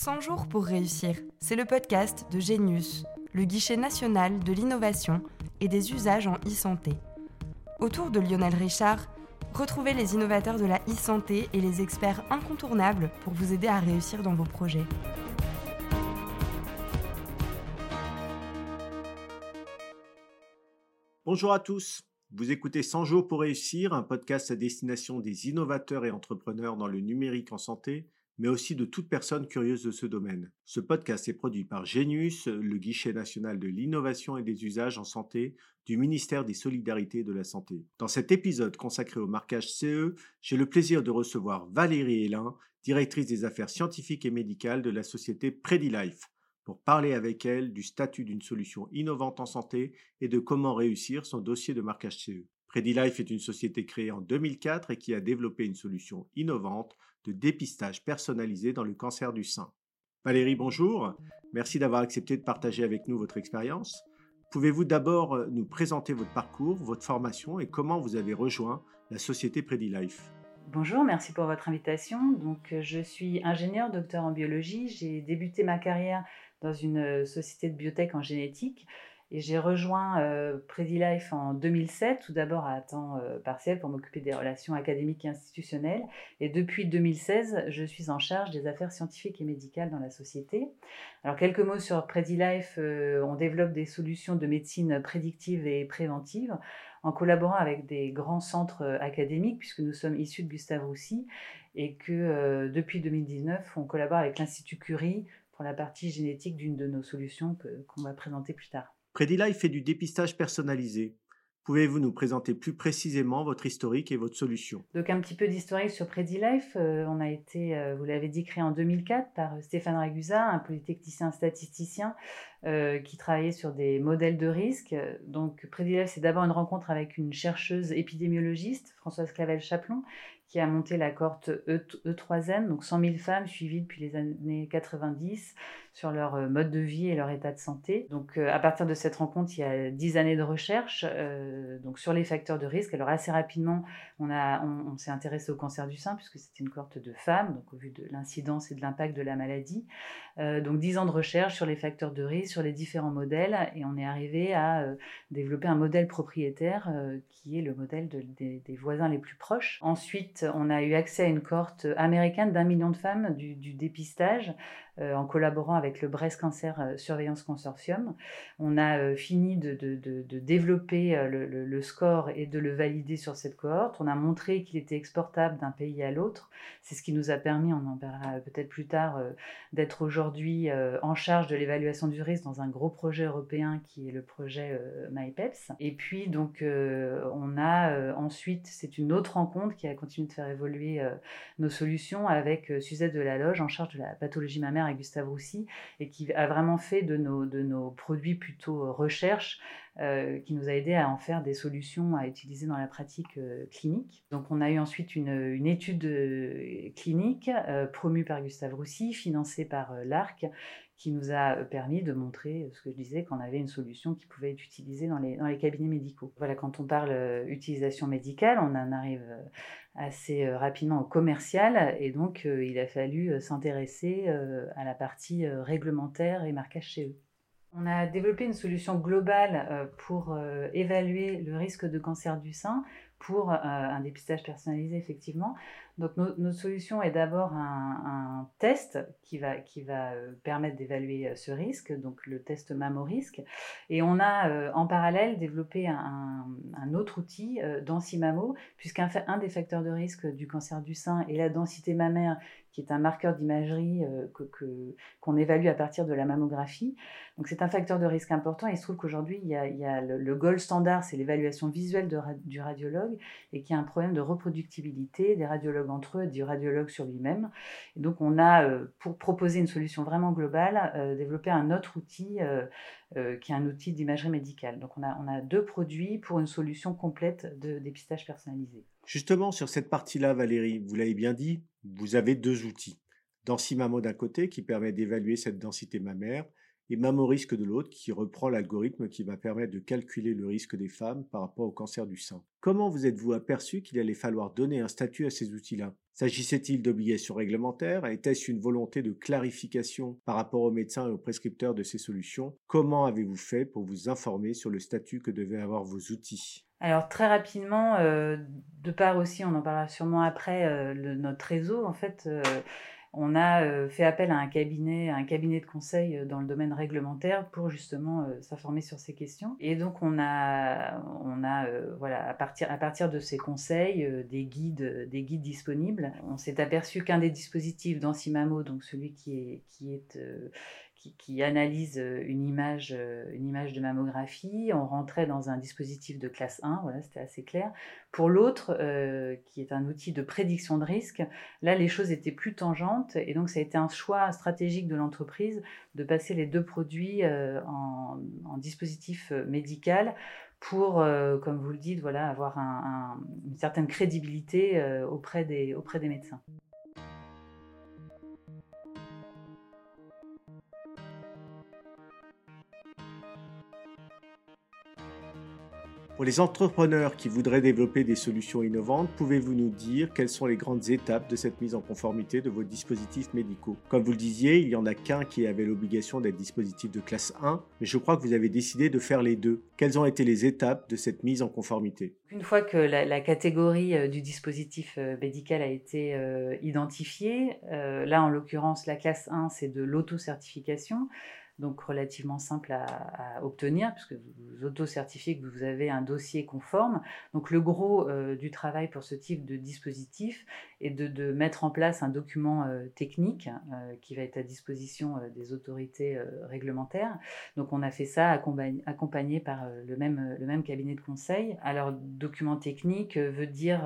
100 jours pour réussir, c'est le podcast de Genius, le guichet national de l'innovation et des usages en e-santé. Autour de Lionel Richard, retrouvez les innovateurs de la e-santé et les experts incontournables pour vous aider à réussir dans vos projets. Bonjour à tous. Vous écoutez 100 jours pour réussir, un podcast à destination des innovateurs et entrepreneurs dans le numérique en santé mais aussi de toute personne curieuse de ce domaine. Ce podcast est produit par Genius, le guichet national de l'innovation et des usages en santé du ministère des Solidarités et de la Santé. Dans cet épisode consacré au marquage CE, j'ai le plaisir de recevoir Valérie Hélin, directrice des affaires scientifiques et médicales de la société PrediLife, pour parler avec elle du statut d'une solution innovante en santé et de comment réussir son dossier de marquage CE. PrediLife est une société créée en 2004 et qui a développé une solution innovante de dépistage personnalisé dans le cancer du sein. Valérie, bonjour. Merci d'avoir accepté de partager avec nous votre expérience. Pouvez-vous d'abord euh, nous présenter votre parcours, votre formation et comment vous avez rejoint la société PrediLife? Bonjour, merci pour votre invitation. Donc, euh, je suis ingénieur, docteur en biologie. J'ai débuté ma carrière dans une euh, société de biotech en génétique. Et j'ai rejoint euh, PrediLife en 2007, tout d'abord à temps euh, partiel pour m'occuper des relations académiques et institutionnelles. Et depuis 2016, je suis en charge des affaires scientifiques et médicales dans la société. Alors quelques mots sur PrediLife. Euh, on développe des solutions de médecine prédictive et préventive en collaborant avec des grands centres euh, académiques, puisque nous sommes issus de Gustave Roussy, et que euh, depuis 2019, on collabore avec l'Institut Curie pour la partie génétique d'une de nos solutions qu'on va présenter plus tard. PrediLife fait du dépistage personnalisé. Pouvez-vous nous présenter plus précisément votre historique et votre solution? Donc un petit peu d'historique sur PrediLife. Euh, on a été, euh, vous l'avez dit, créé en 2004 par euh, Stéphane Ragusa, un polytechnicien statisticien qui travaillait sur des modèles de risque. Donc PrediLife, c'est d'abord une rencontre avec une chercheuse épidémiologiste, Françoise Clavel-Chaplon, qui a monté la cohorte e, 3 n donc 100 000 femmes suivies depuis les années 90 sur leur euh, mode de vie et leur état de santé. Donc euh, à partir de cette rencontre, il y a 10 années de recherche euh, donc sur les facteurs de risque. Alors assez rapidement, on, on, s'est intéressé au cancer du sein puisque c'était une cohorte de femmes, donc au vu de l'incidence et de l'impact de la maladie. donc 10 ans de recherche sur les facteurs de risque, sur les différents modèles et on est arrivé à développer un modèle propriétaire qui est le modèle des, voisins les plus proches. Ensuite, on a eu accès à une cohorte américaine d'un million de femmes du, dépistage en collaborant avec le Breast Cancer euh, Surveillance Consortium. On a euh, fini de, développer le, score et de le valider sur cette cohorte. On a montré qu'il était exportable d'un pays à l'autre. C'est ce qui nous a permis, on en parlera peut-être plus tard, d'être aujourd'hui en charge de l'évaluation du risque dans un gros projet européen qui est le projet MyPeps. Et puis, donc, on a ensuite, c'est une autre rencontre qui a continué de faire évoluer nos solutions avec Suzette Delaloge en charge de la pathologie mammaire Gustave Roussy et qui a vraiment fait de nos, produits plutôt euh, recherche euh, qui nous a aidé à en faire des solutions à utiliser dans la pratique euh, clinique. Donc on a eu ensuite une, une étude clinique promue par Gustave Roussy, financée par l'ARC, qui nous a permis de montrer ce que je disais, qu'on avait une solution qui pouvait être utilisée dans les, dans les cabinets médicaux. Voilà, quand on parle utilisation médicale, on en arrive assez euh, rapidement au commercial et donc euh, il a fallu euh, s'intéresser à la partie réglementaire et marquage chez eux. On a développé une solution globale pour évaluer le risque de cancer du sein pour un dépistage personnalisé effectivement. Donc notre solution est d'abord un, test qui va, qui va euh, permettre d'évaluer euh, ce risque, donc le test mammo-risque. Et on a euh, en parallèle développé un, autre outil, Densimammo, puisqu'un un des facteurs de risque du cancer du sein est la densité mammaire, qui est un marqueur d'imagerie que, qu'on évalue à partir de la mammographie. Donc c'est un facteur de risque important. Il se trouve qu'aujourd'hui, il a, le, gold standard, c'est l'évaluation visuelle du radiologue, et qu'il y a un problème de reproductibilité des radiologues entre eux, du radiologue sur lui-même. Et donc on a, euh, pour proposer une solution vraiment globale, euh, développé un autre outil euh, qui est un outil d'imagerie médicale. Donc on a, on a deux produits pour une solution complète de dépistage personnalisé. Justement, sur cette partie-là, Valérie, vous l'avez bien dit, vous avez deux outils. Densimamo d'un côté qui permet d'évaluer cette densité mammaire et Mamorisque de l'autre, qui reprend l'algorithme qui va permettre de calculer le risque des femmes par rapport au cancer du sein. Comment vous êtes-vous aperçu qu'il allait falloir donner un statut à ces outils-là? S'agissait-il d'obligations réglementaires? Était-ce une volonté de clarification par rapport aux médecins et aux prescripteurs de ces solutions? Comment avez-vous fait pour vous informer sur le statut que devaient avoir vos outils? Alors très rapidement, euh, de part aussi, on en parlera sûrement après, euh, notre réseau, en fait, euh, on a fait appel à un cabinet, un cabinet de conseil dans le domaine réglementaire pour justement s'informer sur ces questions. Et donc on a, on a voilà, à partir, à partir de ces conseils, des guides, des guides disponibles. On s'est aperçu qu'un des dispositifs d'Ansimamo, donc celui qui est, qui est qui, analyse euh, une image, euh, une image de mammographie. On rentrait dans un dispositif de classe 1, voilà, c'était assez clair. Pour l'autre, euh, qui est un outil de prédiction de risque, là, les choses étaient plus tangentes. Et donc, ça a été un choix stratégique de l'entreprise de passer les deux produits en, dispositif médical pour, comme vous le dites, voilà, avoir une certaine crédibilité auprès, des, auprès des médecins. Pour les entrepreneurs qui voudraient développer des solutions innovantes, pouvez-vous nous dire quelles sont les grandes étapes de cette mise en conformité de vos dispositifs médicaux? Comme vous le disiez, il n'y en a qu'un qui avait l'obligation d'être dispositif de classe 1, mais je crois que vous avez décidé de faire les deux. Quelles ont été les étapes de cette mise en conformité? Une fois que la, catégorie euh, du dispositif euh, médical a été euh, identifiée, là en l'occurrence la classe 1 c'est de l'auto-certification donc relativement simple à, obtenir, puisque vous, auto-certifiez que vous avez un dossier conforme. Donc le gros euh, du travail pour ce type de dispositif est de, mettre en place un document euh, technique euh, qui va être à disposition des autorités réglementaires. Donc on a fait ça accompagné, accompagné par le, même, le même cabinet de conseil. Alors document technique veut dire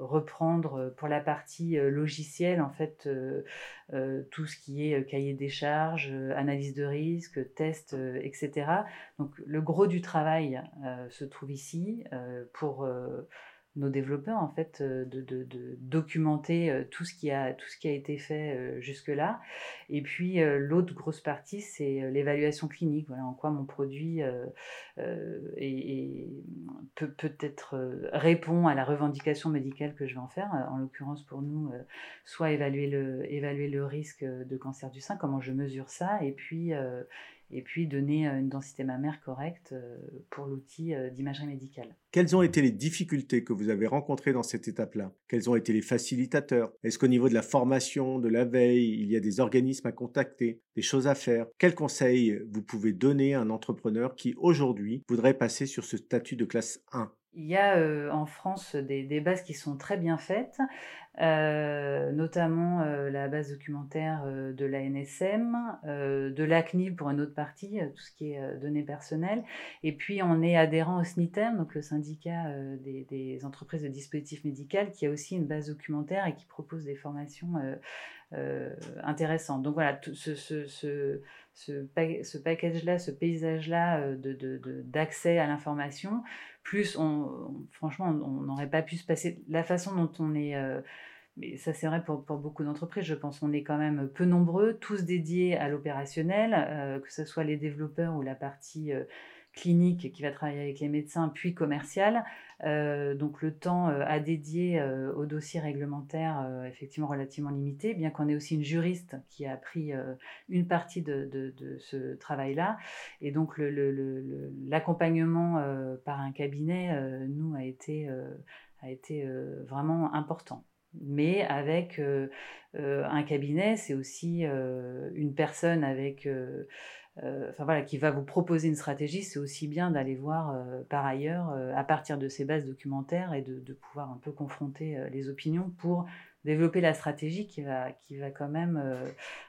reprendre pour la partie logicielle en fait tout ce qui est cahier des charges, analyse de risque, tests, euh, etc. Donc le gros du travail euh, se trouve ici euh, pour nos développeurs en fait de, documenter tout ce qui a tout ce qui a été fait jusque là et puis l'autre grosse partie c'est l'évaluation clinique. Voilà en quoi mon produit peut peut-être répond à la revendication médicale que je vais en faire. En l'occurrence pour nous soit évaluer le évaluer le risque de cancer du sein comment je mesure ça et puis et puis donner euh, une densité mammaire correcte euh, pour l'outil euh, d'imagerie médicale. Quelles ont été les difficultés que vous avez rencontrées dans cette étape-là? Quels ont été les facilitateurs? Est-ce qu'au niveau de la formation, de la veille, il y a des organismes à contacter, des choses à faire? Quels conseils vous pouvez donner à un entrepreneur qui aujourd'hui voudrait passer sur ce statut de classe 1 il y a en France des, bases qui sont très bien faites, notamment la base documentaire de la NSM, de l'ACNIL pour une autre partie, tout ce qui est données personnelles. Et puis on est adhérent au SNITEM, donc le syndicat des, entreprises de dispositifs médicaux, qui a aussi une base documentaire et qui propose des formations intéressantes. Donc voilà, ce, ce, ce, ce, package-là, ce paysage-là d'accès à l'information plus on, franchement, on n'aurait pas pu se passer. La façon dont on est. Euh, mais ça, c'est vrai pour, beaucoup d'entreprises, je pense. On est quand même peu nombreux, tous dédiés à l'opérationnel, euh, que ce soit les développeurs ou la partie euh, clinique qui va travailler avec les médecins, puis commercial. Euh, donc le temps euh, à dédier euh, au dossier réglementaire effectivement relativement limité, bien qu'on ait aussi une juriste qui a pris une partie de, ce travail-là. Et donc l'accompagnement par un cabinet, nous, a été, a été vraiment important. Mais avec un cabinet, c'est aussi une personne avec euh, enfin voilà, qui va vous proposer une stratégie, c'est aussi bien d'aller voir euh, par ailleurs euh, à partir de ces bases documentaires et de, pouvoir un peu confronter les opinions pour développer la stratégie qui va, qui va quand même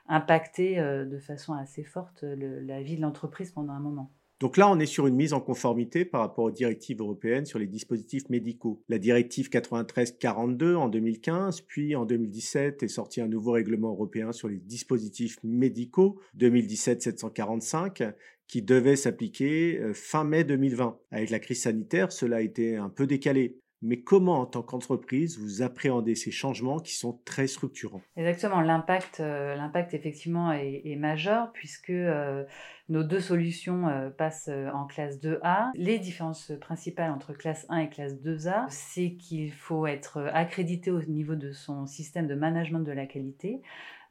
impacter de façon assez forte la vie de l'entreprise pendant un moment. Donc là, on est sur une mise en conformité par rapport aux directives européennes sur les dispositifs médicaux. La directive 93-42 en 2015, puis en 2017 est sorti un nouveau règlement européen sur les dispositifs médicaux 2017-745 qui devait s'appliquer euh, fin mai 2020. Avec la crise sanitaire, cela a été un peu décalé. mais comment en tant qu'entreprise vous appréhendez ces changements qui sont très structurants? Exactement, l'impact, euh, l'impact effectivement est, majeur puisque euh, nos deux solutions euh, passent en classe 2A. Les différences principales entre classe 1 et classe 2A, c'est qu'il faut être accrédité au niveau de son système de management de la qualité.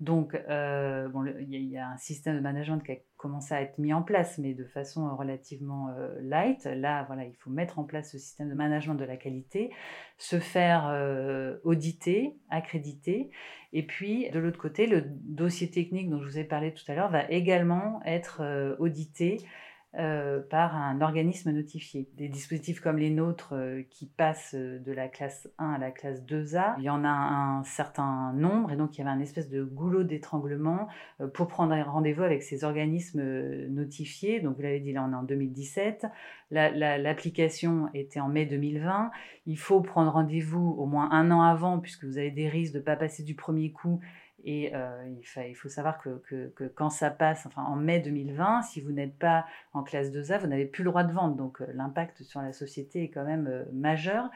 Donc, euh, bon, il y, a un système de management qui a commencé à être mis en place, mais de façon euh, relativement euh, light. Là, voilà, il faut mettre en place ce système de management de la qualité, se faire auditer, accréditer. Et puis, de l'autre côté, le dossier technique dont je vous ai parlé tout à l'heure va également être audité euh, par un organisme notifié. Des dispositifs comme les nôtres euh, qui passent euh, de la classe 1 à la classe 2A, il y en a un certain nombre et donc il y avait un espèce de goulot d'étranglement pour prendre rendez-vous avec ces organismes notifiés. Donc vous l'avez dit, là on est en 2017. L'application était en mai 2020. Il faut prendre rendez-vous au moins un an avant puisque vous avez des risques de ne pas passer du premier coup et euh, il, faut savoir que, quand ça passe, enfin en mai 2020, si vous n'êtes pas en classe 2A, vous n'avez plus le droit de vendre. Donc euh, l'impact sur la société est quand même euh, majeur.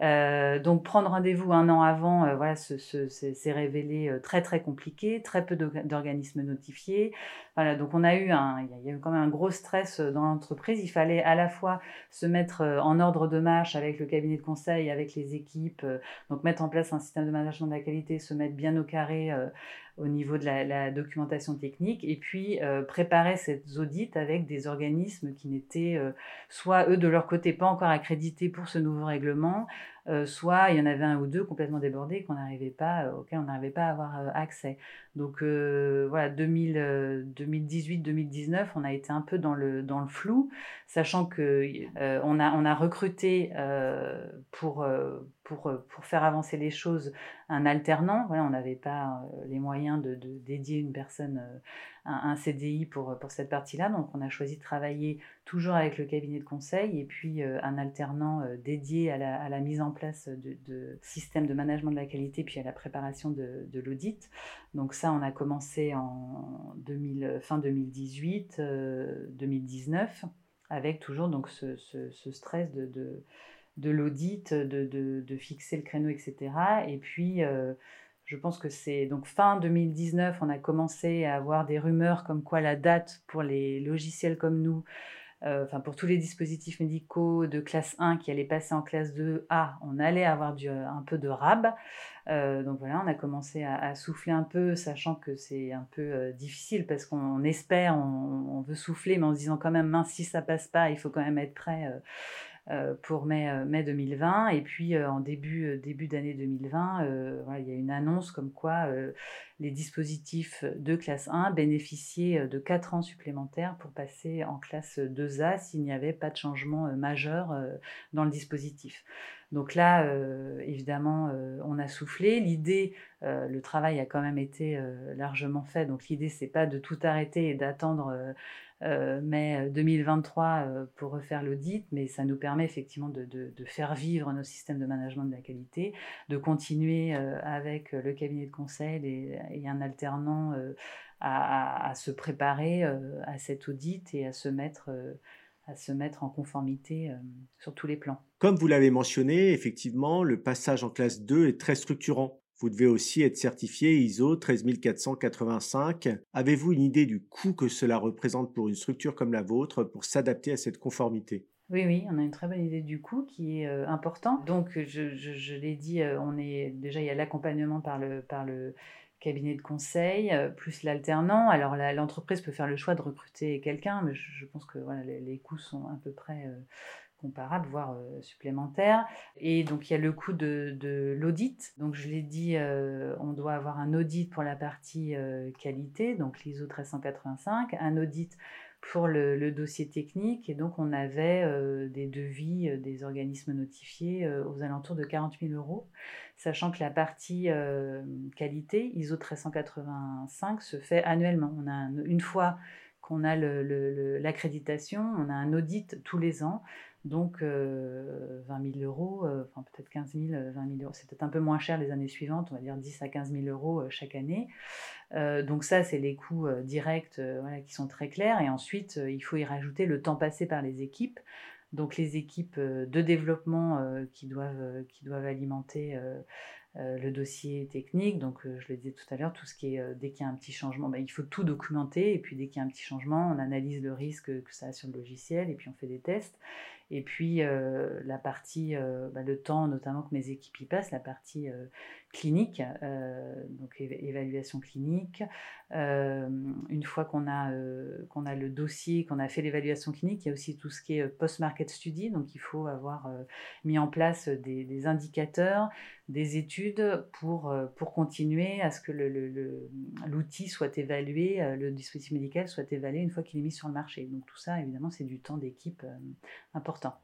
Donc prendre rendez-vous un an avant, voilà, c'est révélé très très compliqué, très peu d'organismes notifiés. Voilà, donc on a eu il y a eu quand même un gros stress dans l'entreprise. Il fallait à la fois se mettre en ordre de marche avec le cabinet de conseil, avec les équipes, donc mettre en place un système de management de la qualité, se mettre bien au carré au niveau de la, documentation technique, et puis euh, préparer cette audit avec des organismes qui n'étaient euh, soit eux de leur côté pas encore accrédités pour ce nouveau règlement, euh, soit il y en avait un ou deux complètement débordés qu'on n'arrivait pas, auxquels on n'arrivait pas à avoir accès. Donc voilà, 2018-2019, on a été un peu dans le, dans le flou, sachant que on, a, on a recruté pour, pour, pour faire avancer les choses un alternant. Voilà, on n'avait pas les moyens de, dédier une personne, euh, un, CDI pour, pour cette partie-là. Donc on a choisi de travailler toujours avec le cabinet de conseil et puis euh, un alternant euh, dédié à la, mise en place de, de, systèmes de management de la qualité puis à la préparation de, l'audit. Donc ça, on a commencé en 2000, fin 2018, 2019 avec toujours donc ce, stress de, de, l'audit, de, fixer le créneau, etc. Et puis, je pense que c'est donc fin 2019, on a commencé à avoir des rumeurs comme quoi la date pour les logiciels comme nous, euh, enfin pour tous les dispositifs médicaux de classe 1 qui allaient passer en classe 2A, on allait avoir du, un peu de rab. Euh, donc voilà, on a commencé à, souffler un peu, sachant que c'est un peu euh, difficile parce qu'on espère, on, veut souffler, mais en se disant quand même, mince, si ça passe pas, il faut quand même être prêt. Euh, pour mai, euh, mai 2020. Et puis euh, en début, début d'année 2020, il y a une annonce comme quoi les dispositifs de classe 1 bénéficiaient de 4 ans supplémentaires pour passer en classe 2A s'il n'y avait pas de changement majeur dans le dispositif. Donc là, évidemment, on a soufflé. L'idée, le travail a quand même été largement fait. Donc l'idée, c'est pas de tout arrêter et d'attendre mai 2023 euh, pour refaire l'audit, mais ça nous permet effectivement de, faire vivre nos systèmes de management de la qualité, de continuer euh, avec le cabinet de conseil et, un alternant à, se préparer à cet audit et à se mettre à se mettre en conformité sur tous les plans. Comme vous l'avez mentionné, effectivement, le passage en classe 2 est très structurant. Vous devez aussi être certifié ISO 13485. Avez-vous une idée du coût que cela représente pour une structure comme la vôtre pour s'adapter à cette conformité? Oui, oui, on a une très bonne idée du coût qui est euh, important. Donc, je, l'ai dit, euh, on est déjà il y a l'accompagnement par le, cabinet de conseil, euh, plus l'alternant. Alors, l'entreprise peut faire le choix de recruter quelqu'un, mais je, pense que les, coûts sont à peu près comparable, voire euh, supplémentaire. Et donc il y a le coût de, l'audit. Donc je l'ai dit, euh, on doit avoir un audit pour la partie euh, qualité, donc l'ISO 1385, un audit pour le, dossier technique. Et donc on avait des devis des organismes notifiés aux alentours de 40 000 euros, sachant que la partie qualité, ISO 1385, se fait annuellement. On a une fois qu'on a l'accréditation, on a un audit tous les ans. Donc, 20 euh, 000 euros, euh, enfin peut-être 15 000, 20 000 euros, c'est peut-être un peu moins cher les années suivantes, on va dire 10 à 15 000 euros euh, chaque année. donc ça, c'est les coûts directs voilà, qui sont très clairs. Et ensuite, il faut y rajouter le temps passé par les équipes. donc les équipes de développement qui, doivent, qui doivent alimenter le dossier technique. Donc je le disais tout à l'heure, tout ce qui est dès qu'il y a un petit changement, bah, il faut tout documenter et puis dès qu'il y a un petit changement, on analyse le risque que ça a sur le logiciel et puis on fait des tests. Et puis euh, la partie, euh, bah, le temps notamment que mes équipes y passent, la partie euh, clinique, donc évaluation clinique. une fois qu'on a, qu'on a le dossier, qu'on a fait l'évaluation clinique, il y a aussi tout ce qui est post-market study, donc il faut avoir mis en place des, des, indicateurs, des études pour, pour continuer à ce que l'outil le, soit évalué, le dispositif médical soit évalué une fois qu'il est mis sur le marché. Donc tout ça, évidemment, c'est du temps d'équipe important.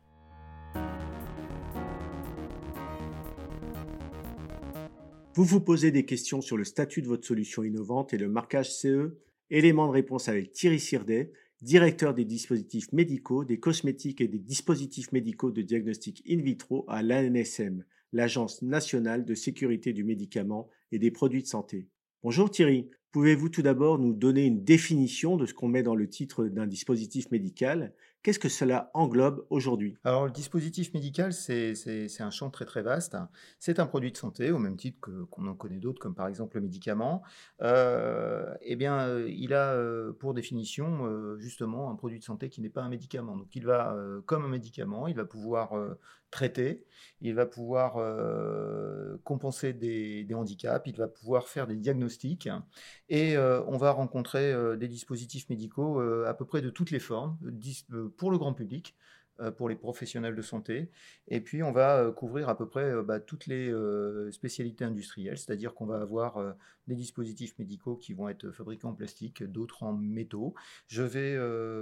Vous vous posez des questions sur le statut de votre solution innovante et le marquage CE Élément de réponse avec Thierry Sirdet, directeur des dispositifs médicaux, des cosmétiques et des dispositifs médicaux de diagnostic in vitro à l'ANSM, l'Agence nationale de sécurité du médicament et des produits de santé. Bonjour Thierry, pouvez-vous tout d'abord nous donner une définition de ce qu'on met dans le titre d'un dispositif médical? Qu'est-ce que cela englobe aujourd'hui? Alors, le dispositif médical, c'est un champ très très vaste. C'est un produit de santé, au même titre qu'on en connaît d'autres, comme par exemple le médicament. Euh, eh bien, euh, il a euh, pour définition euh, justement un produit de santé qui n'est pas un médicament. Donc, il va, comme un médicament, il va pouvoir traiter, il va pouvoir compenser des, des, handicaps, il va pouvoir faire des diagnostics, et on va rencontrer des dispositifs médicaux à peu près de toutes les formes pour le grand public, pour les professionnels de santé. Et puis, on va couvrir à peu près bah, toutes les spécialités industrielles, c'est-à-dire qu'on va avoir des dispositifs médicaux qui vont être fabriqués en plastique, d'autres en métaux. Je vais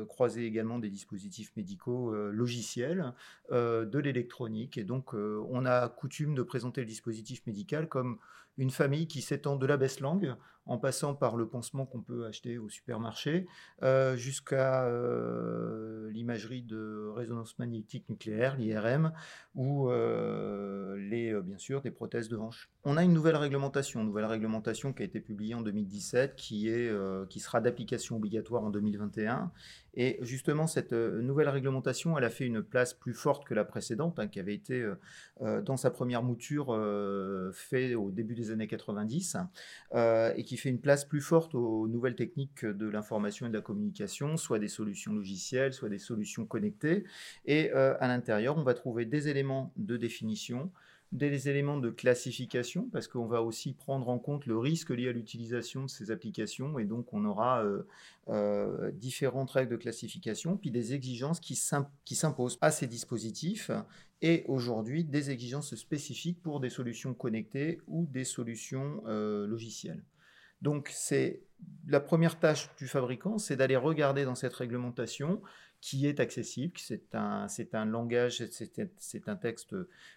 croiser également des dispositifs médicaux logiciels, de l'électronique. Et donc, on a coutume de présenter le dispositif médical comme une famille qui s'étend de la baisse langue en passant par le pansement qu'on peut acheter au supermarché, euh, jusqu'à euh, l'imagerie de résonance magnétique nucléaire, l'IRM, ou euh, les, bien sûr des prothèses de hanche. On a une nouvelle réglementation, une nouvelle réglementation qui a été publiée en 2017, qui, sera d'application obligatoire en 2021 et justement, cette euh, nouvelle réglementation, elle a fait une place plus forte que la précédente, hein, qui avait été euh, euh, dans sa première mouture fait au début des années 90, et qui fait une place plus forte aux nouvelles techniques de l'information et de la communication, soit des solutions logicielles, soit des solutions connectées. Et à l'intérieur, on va trouver des éléments de définition, des éléments de classification, parce qu'on va aussi prendre en compte le risque lié à l'utilisation de ces applications, et donc on aura euh, euh, différentes règles de classification, puis des exigences qui s'imposent à ces dispositifs, et aujourd'hui des exigences spécifiques pour des solutions connectées ou des solutions euh, logicielles. Donc c'est la première tâche du fabricant, c'est d'aller regarder dans cette réglementation qui est accessible, c'est un, langage, c'est un texte,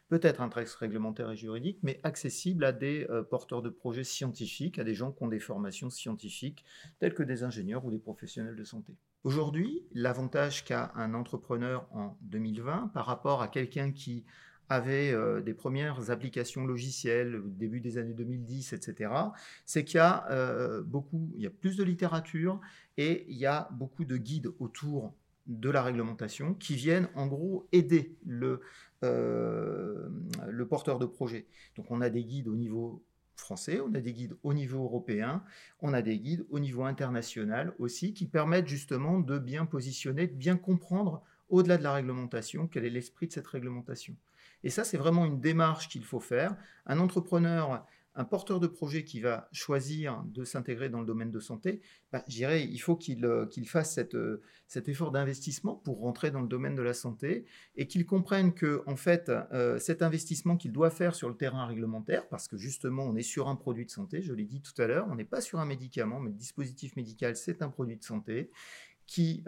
peut-être un texte réglementaire et juridique, mais accessible à des euh, porteurs de projets scientifiques, à des gens qui ont des formations scientifiques, tels que des ingénieurs ou des professionnels de santé. Aujourd'hui, l'avantage qu'a un entrepreneur en 2020 par rapport à quelqu'un qui avait euh, des premières applications logicielles au début des années 2010, etc., c'est qu'il y a euh, beaucoup, il y a plus de littérature et il y a beaucoup de guides autour de la réglementation qui viennent en gros aider le, euh, le porteur de projet. Donc on a des guides au niveau français, on a des guides au niveau européen, on a des guides au niveau international aussi qui permettent justement de bien positionner, de bien comprendre au-delà de la réglementation quel est l'esprit de cette réglementation. Et ça, c'est vraiment une démarche qu'il faut faire. Un entrepreneur un porteur de projet qui va choisir de s'intégrer dans le domaine de santé, bah, il faut qu'il euh, fasse euh, cet effort d'investissement pour rentrer dans le domaine de la santé et qu'il comprenne que en fait, euh, cet investissement qu'il doit faire sur le terrain réglementaire, parce que justement, on est sur un produit de santé, je l'ai dit tout à l'heure, on n'est pas sur un médicament, mais le dispositif médical, c'est un produit de santé qui,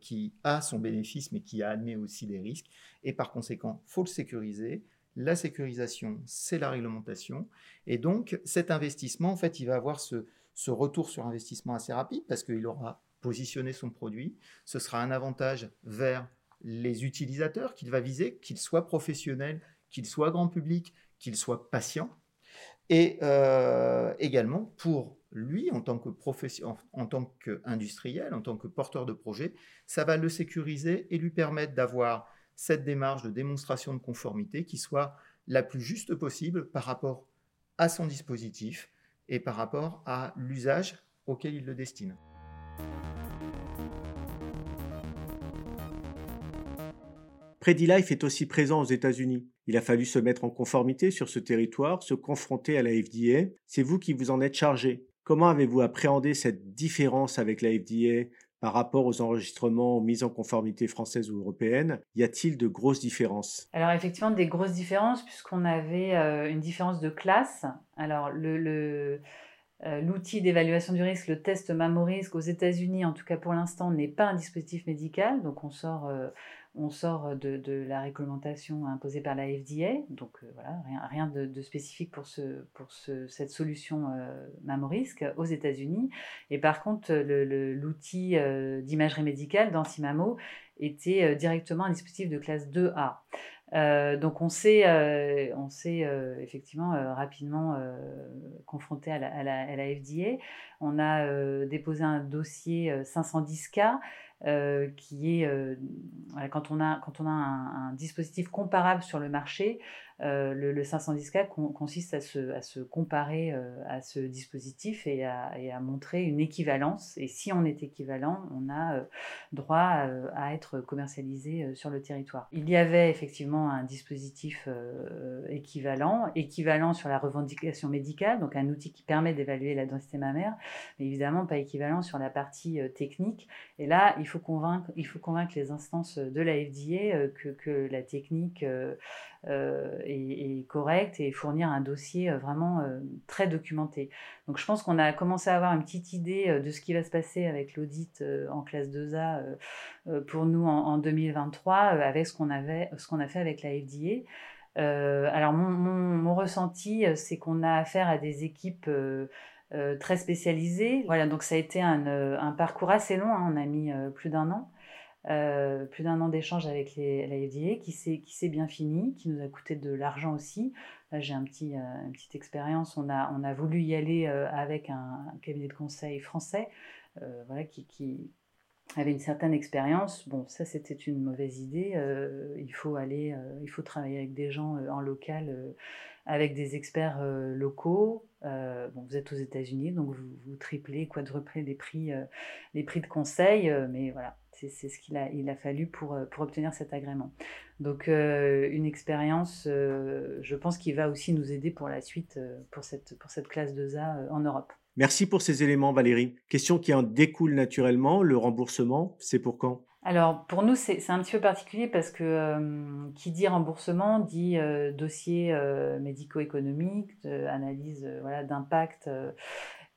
qui a son bénéfice, mais qui a admis aussi des risques. Et par conséquent, faut le sécuriser, la sécurisation, c'est la réglementation. Et donc, cet investissement, en fait, il va avoir ce, retour sur investissement assez rapide parce qu'il aura positionné son produit. Ce sera un avantage vers les utilisateurs qu'il va viser, qu'ils soient professionnels, qu'ils soient grand public, qu'ils soient patients. Et également pour lui, en tant que profession, en tant qu'industriel, en tant que porteur de projet, ça va le sécuriser et lui permettre d'avoir cette démarche de démonstration de conformité qui soit la plus juste possible par rapport à son dispositif et par rapport à l'usage auquel il le destine. PrediLife est aussi présent aux États-Unis. Il a fallu se mettre en conformité sur ce territoire, se confronter à la FDA. C'est vous qui vous en êtes chargé. Comment avez-vous appréhendé cette différence avec la FDA par rapport aux enregistrements mis en conformité française ou européenne Y a-t-il de grosses différences? Alors effectivement, des grosses différences puisqu'on avait euh, une différence de classe. Alors euh, L'outil d'évaluation du risque, le test MAMORISC aux États-Unis, en tout cas pour l'instant, n'est pas un dispositif médical. Donc on sort, euh, on sort de, la réglementation imposée par la FDA, donc euh, voilà, rien, de, spécifique pour, ce, pour cette solution euh, MamoRisk aux États-Unis. Et par contre, l'outil euh, d'imagerie médicale d'Antimamo était directement un dispositif de classe 2A. donc on s'est, effectivement rapidement confronté à la, FDA. On a déposé un dossier 510K euh, qui est, euh, quand on a, quand on a un, dispositif comparable sur le marché, euh, le, 510K consiste à se, comparer à ce dispositif et à, montrer une équivalence. Et si on est équivalent, on a droit à, être commercialisé sur le territoire. Il y avait effectivement un dispositif équivalent, équivalent sur la revendication médicale, donc un outil qui permet d'évaluer la densité mammaire, mais évidemment pas équivalent sur la partie technique. Et là, il faut convaincre, il faut convaincre les instances de la FDA euh, que, que la technique euh, euh, est, correcte et fournir un dossier vraiment très documenté. Donc je pense qu'on a commencé à avoir une petite idée de ce qui va se passer avec l'audit en classe 2A pour nous en, 2023 avec ce qu'on avait, ce qu'on a fait avec la FDA. alors mon, ressenti, c'est qu'on a affaire à des équipes euh, très spécialisé. Voilà, donc ça a été un, euh, parcours assez long, hein. on a mis euh, plus d'un an. Plus d'un an d'échange avec les, la FDA qui s'est bien fini, qui nous a coûté de l'argent aussi. Là, j'ai petit, une petite expérience. On a, voulu y aller avec un, cabinet de conseil français voilà, qui, qui, avait une certaine expérience. Bon, ça, c'était une mauvaise idée. il faut aller, il faut travailler avec des gens en local, avec des experts locaux. Euh, bon, vous êtes aux États-Unis, donc vous, triplez, quadruplez les prix, euh, les prix de conseil, euh, mais voilà, c'est ce qu'il a, il a fallu pour, pour obtenir cet agrément. Donc une expérience, je pense, qui va aussi nous aider pour la suite, pour, cette, pour cette classe 2A en Europe. Merci pour ces éléments, Valérie. Question qui en découle naturellement, le remboursement, c'est pour quand? Alors, pour nous, c'est un petit peu particulier parce que euh, qui dit remboursement dit euh, dossier euh, médico-économique, analyse voilà, d'impact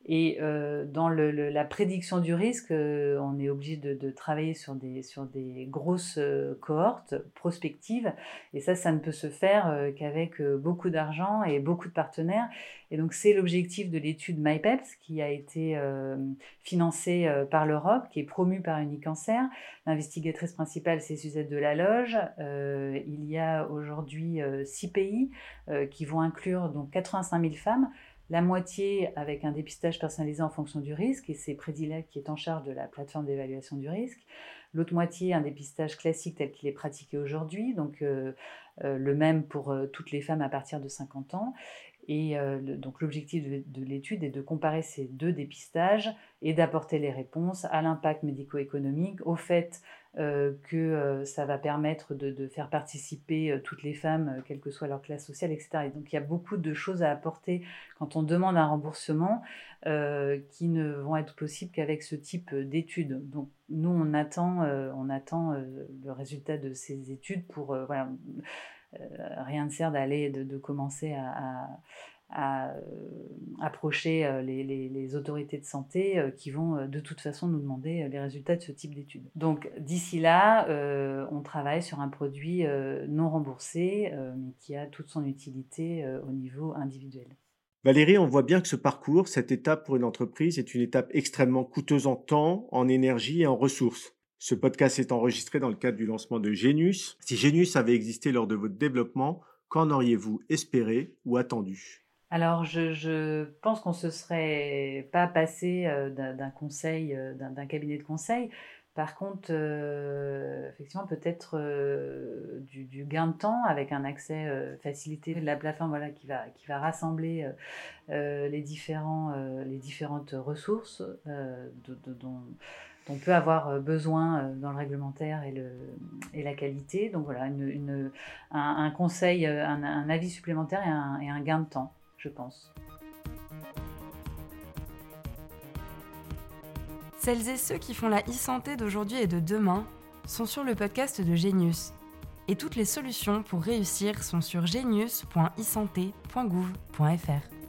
et euh, dans la prédiction du risque, euh, on est obligé de, travailler sur des, grosses euh, cohortes prospectives. Et ça, ça ne peut se faire qu'avec beaucoup d'argent et beaucoup de partenaires. Et donc, c'est l'objectif de l'étude MyPeps qui a été financée par l'Europe, qui est promue par Unicancer. L'investigatrice principale, c'est Suzette Delaloge. il y a aujourd'hui six pays qui vont inclure donc 85 000 femmes la moitié avec un dépistage personnalisé en fonction du risque, et c'est Predilect qui est en charge de la plateforme d'évaluation du risque. L'autre moitié, un dépistage classique tel qu'il est pratiqué aujourd'hui, donc euh, euh, le même pour euh, toutes les femmes à partir de 50 ans. Et donc l'objectif de, l'étude est de comparer ces deux dépistages et d'apporter les réponses à l'impact médico-économique, au fait euh, que euh, ça va permettre de, faire participer euh, toutes les femmes, quelle que soit leur classe sociale, etc. Et donc il y a beaucoup de choses à apporter quand on demande un remboursement qui ne vont être possibles qu'avec ce type d'études. Donc nous, on attend, on attend le résultat de ces études pour... rien ne sert d'aller, de, commencer à euh, approcher euh, les, autorités de santé euh, qui vont de toute façon nous demander les résultats de ce type d'études. Donc d'ici là, on travaille sur un produit non remboursé, mais qui a toute son utilité au niveau individuel. Valérie, on voit bien que ce parcours, cette étape pour une entreprise, est une étape extrêmement coûteuse en temps, en énergie et en ressources. Ce podcast est enregistré dans le cadre du lancement de Genius. Si Genius avait existé lors de votre développement, qu'en auriez-vous espéré ou attendu? Alors, je, pense qu'on ne se serait pas passé d'un conseil, d'un cabinet de conseil. Par contre, effectivement, peut-être du, gain de temps avec un accès facilité de la plateforme voilà, qui, va, qui va rassembler les, différents, les différentes ressources dont, on peut avoir besoin dans le réglementaire et, le, et la qualité. Donc voilà, une, un, conseil, un, avis supplémentaire et un gain de temps, je pense. Celles et ceux qui font la e-santé d'aujourd'hui et de demain sont sur le podcast de Genius. Et toutes les solutions pour réussir sont sur genius.isanté.gouv.fr.